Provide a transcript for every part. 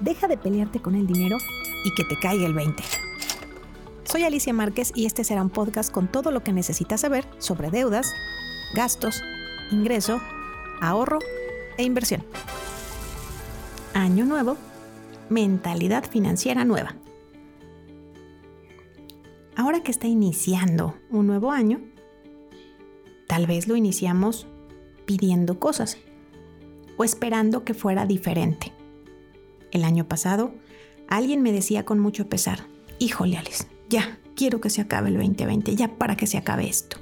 deja de pelearte con el dinero y que te caiga el 20. Soy Alicia Márquez y este será un podcast con todo lo que necesitas saber sobre deudas, gastos, ingreso, ahorro e inversión. Año nuevo, mentalidad financiera nueva. Ahora que está iniciando un nuevo año, tal vez lo iniciamos pidiendo cosas o esperando que fuera diferente. El año pasado, alguien me decía con mucho pesar, híjole Alice, ya, quiero que se acabe el 2020, ya para que se acabe esto.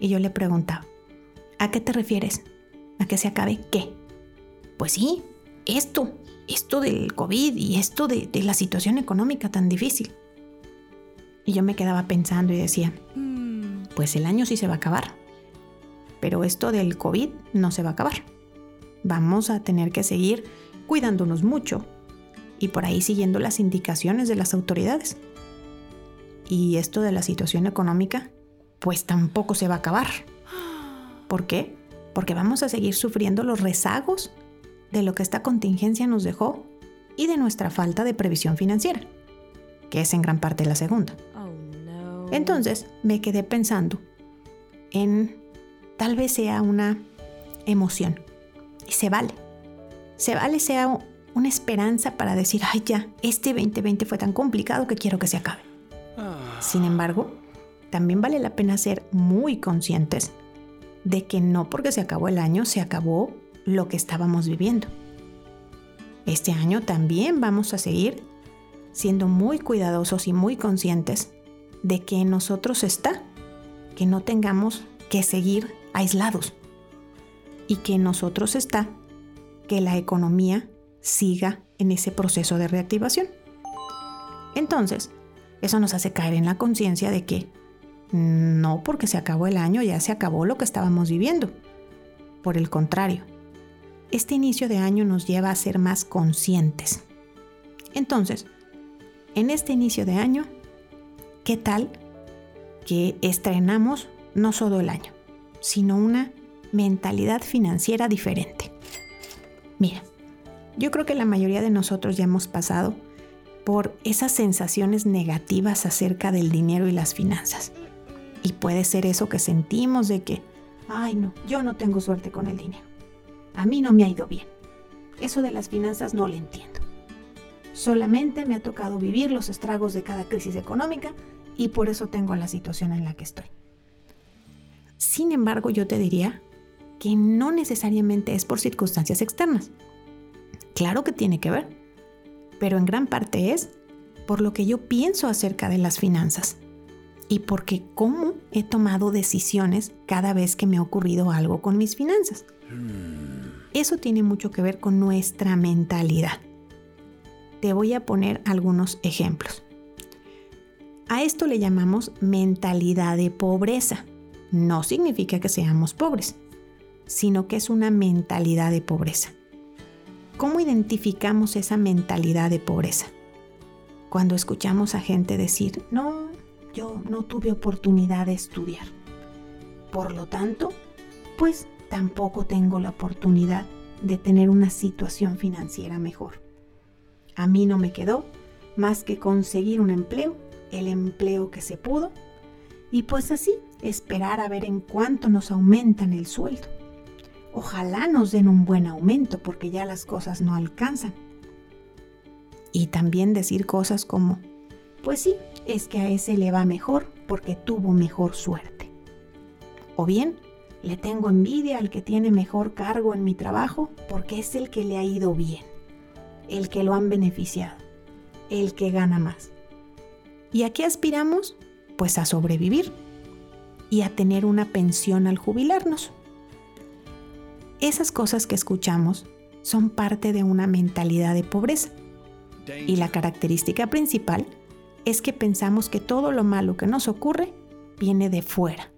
Y yo le preguntaba, ¿a qué te refieres? ¿A que se acabe qué? Pues sí, esto, esto del COVID y esto de, de la situación económica tan difícil. Y yo me quedaba pensando y decía, mm. pues el año sí se va a acabar, pero esto del COVID no se va a acabar. Vamos a tener que seguir cuidándonos mucho y por ahí siguiendo las indicaciones de las autoridades. Y esto de la situación económica, pues tampoco se va a acabar. ¿Por qué? Porque vamos a seguir sufriendo los rezagos de lo que esta contingencia nos dejó y de nuestra falta de previsión financiera, que es en gran parte la segunda. Oh, Entonces me quedé pensando en tal vez sea una emoción y se vale. Se vale sea una esperanza para decir, ay ya, este 2020 fue tan complicado que quiero que se acabe. Ah. Sin embargo, también vale la pena ser muy conscientes de que no porque se acabó el año se acabó lo que estábamos viviendo. Este año también vamos a seguir siendo muy cuidadosos y muy conscientes de que en nosotros está que no tengamos que seguir aislados y que en nosotros está que la economía siga en ese proceso de reactivación. Entonces, eso nos hace caer en la conciencia de que no porque se acabó el año ya se acabó lo que estábamos viviendo. Por el contrario, este inicio de año nos lleva a ser más conscientes. Entonces, en este inicio de año, ¿qué tal que estrenamos no solo el año, sino una mentalidad financiera diferente? Mira, yo creo que la mayoría de nosotros ya hemos pasado por esas sensaciones negativas acerca del dinero y las finanzas. Y puede ser eso que sentimos de que, ay no, yo no tengo suerte con el dinero. A mí no me ha ido bien. Eso de las finanzas no lo entiendo. Solamente me ha tocado vivir los estragos de cada crisis económica y por eso tengo la situación en la que estoy. Sin embargo, yo te diría que no necesariamente es por circunstancias externas. Claro que tiene que ver, pero en gran parte es por lo que yo pienso acerca de las finanzas y porque cómo he tomado decisiones cada vez que me ha ocurrido algo con mis finanzas. Eso tiene mucho que ver con nuestra mentalidad. Te voy a poner algunos ejemplos. A esto le llamamos mentalidad de pobreza. No significa que seamos pobres, sino que es una mentalidad de pobreza. ¿Cómo identificamos esa mentalidad de pobreza? Cuando escuchamos a gente decir, no, yo no tuve oportunidad de estudiar. Por lo tanto, pues tampoco tengo la oportunidad de tener una situación financiera mejor. A mí no me quedó más que conseguir un empleo, el empleo que se pudo, y pues así esperar a ver en cuánto nos aumentan el sueldo. Ojalá nos den un buen aumento porque ya las cosas no alcanzan. Y también decir cosas como, pues sí, es que a ese le va mejor porque tuvo mejor suerte. O bien, le tengo envidia al que tiene mejor cargo en mi trabajo porque es el que le ha ido bien, el que lo han beneficiado, el que gana más. ¿Y a qué aspiramos? Pues a sobrevivir y a tener una pensión al jubilarnos. Esas cosas que escuchamos son parte de una mentalidad de pobreza. Y la característica principal es que pensamos que todo lo malo que nos ocurre viene de fuera.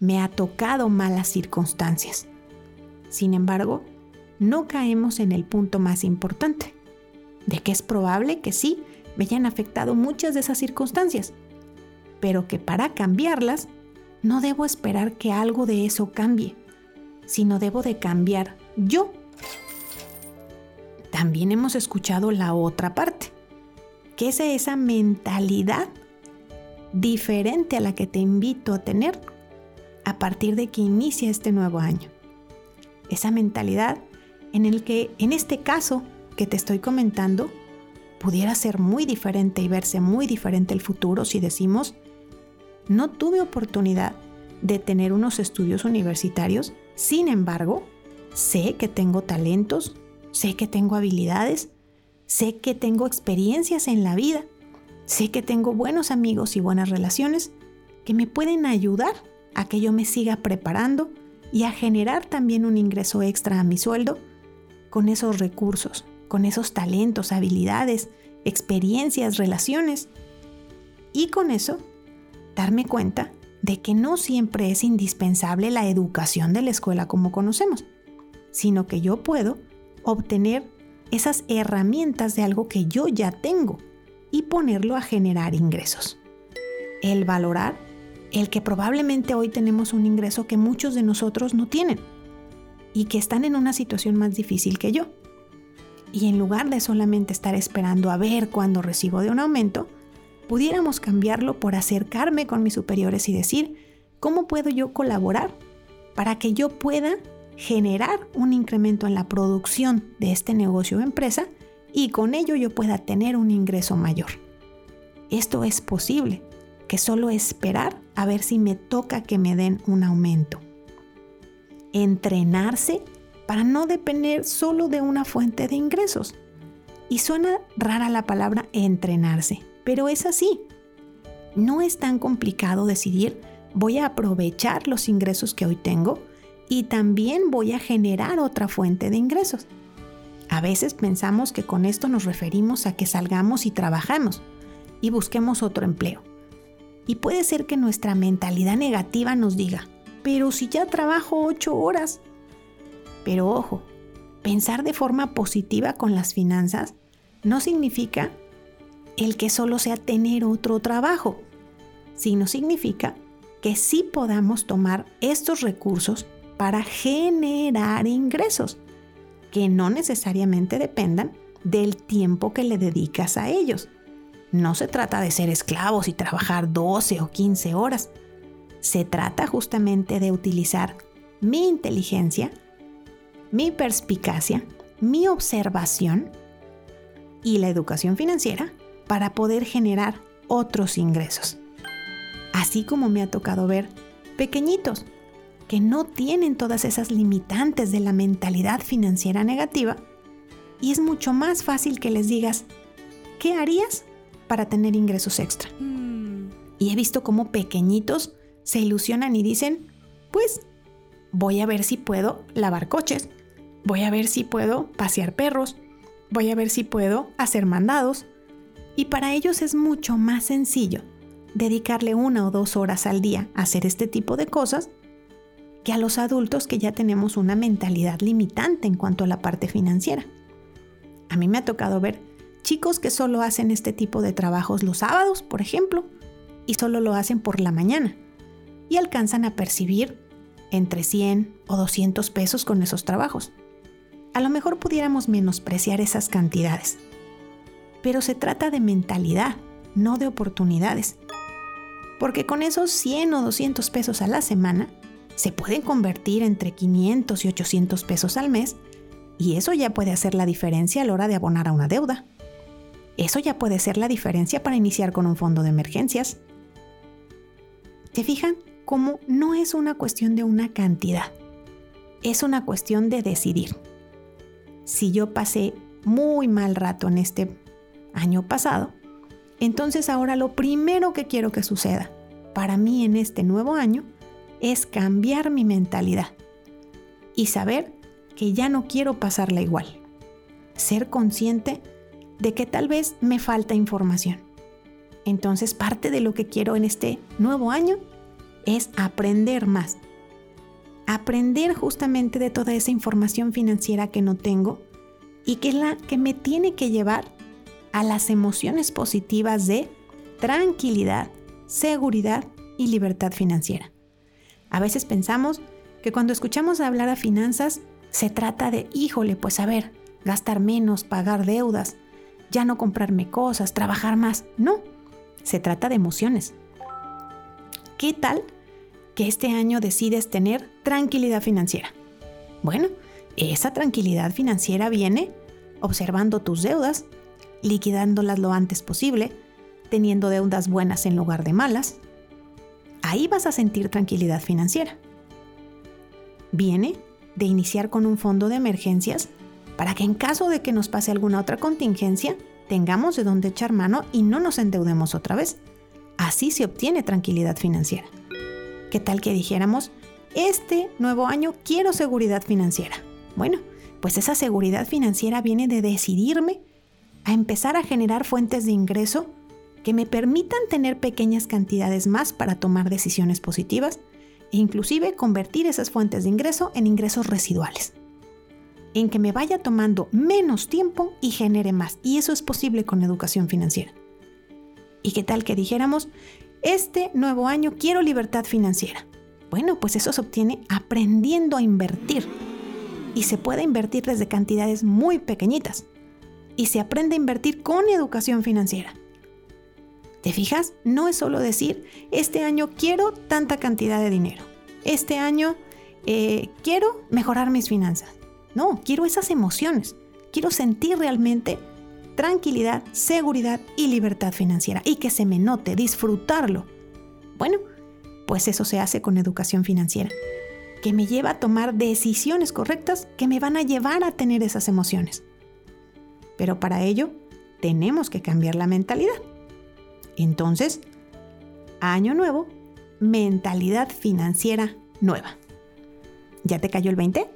Me ha tocado malas circunstancias. Sin embargo, no caemos en el punto más importante, de que es probable que sí me hayan afectado muchas de esas circunstancias, pero que para cambiarlas no debo esperar que algo de eso cambie sino debo de cambiar yo. también hemos escuchado la otra parte, que es esa mentalidad diferente a la que te invito a tener a partir de que inicia este nuevo año. Esa mentalidad en el que en este caso que te estoy comentando pudiera ser muy diferente y verse muy diferente el futuro si decimos, no tuve oportunidad de tener unos estudios universitarios, sin embargo, sé que tengo talentos, sé que tengo habilidades, sé que tengo experiencias en la vida, sé que tengo buenos amigos y buenas relaciones que me pueden ayudar a que yo me siga preparando y a generar también un ingreso extra a mi sueldo con esos recursos, con esos talentos, habilidades, experiencias, relaciones. Y con eso, darme cuenta de que no siempre es indispensable la educación de la escuela como conocemos, sino que yo puedo obtener esas herramientas de algo que yo ya tengo y ponerlo a generar ingresos. El valorar el que probablemente hoy tenemos un ingreso que muchos de nosotros no tienen y que están en una situación más difícil que yo. Y en lugar de solamente estar esperando a ver cuándo recibo de un aumento, pudiéramos cambiarlo por acercarme con mis superiores y decir, ¿cómo puedo yo colaborar para que yo pueda generar un incremento en la producción de este negocio o empresa y con ello yo pueda tener un ingreso mayor? Esto es posible, que solo esperar a ver si me toca que me den un aumento. Entrenarse para no depender solo de una fuente de ingresos. Y suena rara la palabra entrenarse, pero es así. No es tan complicado decidir voy a aprovechar los ingresos que hoy tengo y también voy a generar otra fuente de ingresos. A veces pensamos que con esto nos referimos a que salgamos y trabajamos y busquemos otro empleo. Y puede ser que nuestra mentalidad negativa nos diga, pero si ya trabajo ocho horas. Pero ojo, pensar de forma positiva con las finanzas no significa el que solo sea tener otro trabajo, sino significa que sí podamos tomar estos recursos para generar ingresos, que no necesariamente dependan del tiempo que le dedicas a ellos. No se trata de ser esclavos y trabajar 12 o 15 horas. Se trata justamente de utilizar mi inteligencia, mi perspicacia, mi observación y la educación financiera para poder generar otros ingresos. Así como me ha tocado ver pequeñitos que no tienen todas esas limitantes de la mentalidad financiera negativa y es mucho más fácil que les digas, ¿qué harías para tener ingresos extra? Mm. Y he visto cómo pequeñitos se ilusionan y dicen, pues voy a ver si puedo lavar coches, voy a ver si puedo pasear perros, voy a ver si puedo hacer mandados, y para ellos es mucho más sencillo dedicarle una o dos horas al día a hacer este tipo de cosas que a los adultos que ya tenemos una mentalidad limitante en cuanto a la parte financiera. A mí me ha tocado ver chicos que solo hacen este tipo de trabajos los sábados, por ejemplo, y solo lo hacen por la mañana, y alcanzan a percibir entre 100 o 200 pesos con esos trabajos. A lo mejor pudiéramos menospreciar esas cantidades, pero se trata de mentalidad, no de oportunidades. Porque con esos 100 o 200 pesos a la semana, se pueden convertir entre 500 y 800 pesos al mes y eso ya puede hacer la diferencia a la hora de abonar a una deuda. Eso ya puede ser la diferencia para iniciar con un fondo de emergencias. ¿Te fijan cómo no es una cuestión de una cantidad? Es una cuestión de decidir. Si yo pasé muy mal rato en este año pasado, entonces ahora lo primero que quiero que suceda para mí en este nuevo año es cambiar mi mentalidad y saber que ya no quiero pasarla igual. Ser consciente de que tal vez me falta información. Entonces parte de lo que quiero en este nuevo año es aprender más. Aprender justamente de toda esa información financiera que no tengo y que es la que me tiene que llevar a las emociones positivas de tranquilidad, seguridad y libertad financiera. A veces pensamos que cuando escuchamos hablar a finanzas se trata de, híjole, pues a ver, gastar menos, pagar deudas, ya no comprarme cosas, trabajar más. No, se trata de emociones. ¿Qué tal que este año decides tener tranquilidad financiera? Bueno, esa tranquilidad financiera viene observando tus deudas, liquidándolas lo antes posible, teniendo deudas buenas en lugar de malas. Ahí vas a sentir tranquilidad financiera. Viene de iniciar con un fondo de emergencias para que en caso de que nos pase alguna otra contingencia, tengamos de dónde echar mano y no nos endeudemos otra vez. Así se obtiene tranquilidad financiera. ¿Qué tal que dijéramos, este nuevo año quiero seguridad financiera? Bueno, pues esa seguridad financiera viene de decidirme a empezar a generar fuentes de ingreso que me permitan tener pequeñas cantidades más para tomar decisiones positivas e inclusive convertir esas fuentes de ingreso en ingresos residuales en que me vaya tomando menos tiempo y genere más. Y eso es posible con educación financiera. ¿Y qué tal que dijéramos, este nuevo año quiero libertad financiera? Bueno, pues eso se obtiene aprendiendo a invertir. Y se puede invertir desde cantidades muy pequeñitas. Y se aprende a invertir con educación financiera. ¿Te fijas? No es solo decir, este año quiero tanta cantidad de dinero. Este año eh, quiero mejorar mis finanzas. No, quiero esas emociones. Quiero sentir realmente tranquilidad, seguridad y libertad financiera y que se me note, disfrutarlo. Bueno, pues eso se hace con educación financiera, que me lleva a tomar decisiones correctas que me van a llevar a tener esas emociones. Pero para ello tenemos que cambiar la mentalidad. Entonces, año nuevo, mentalidad financiera nueva. ¿Ya te cayó el 20?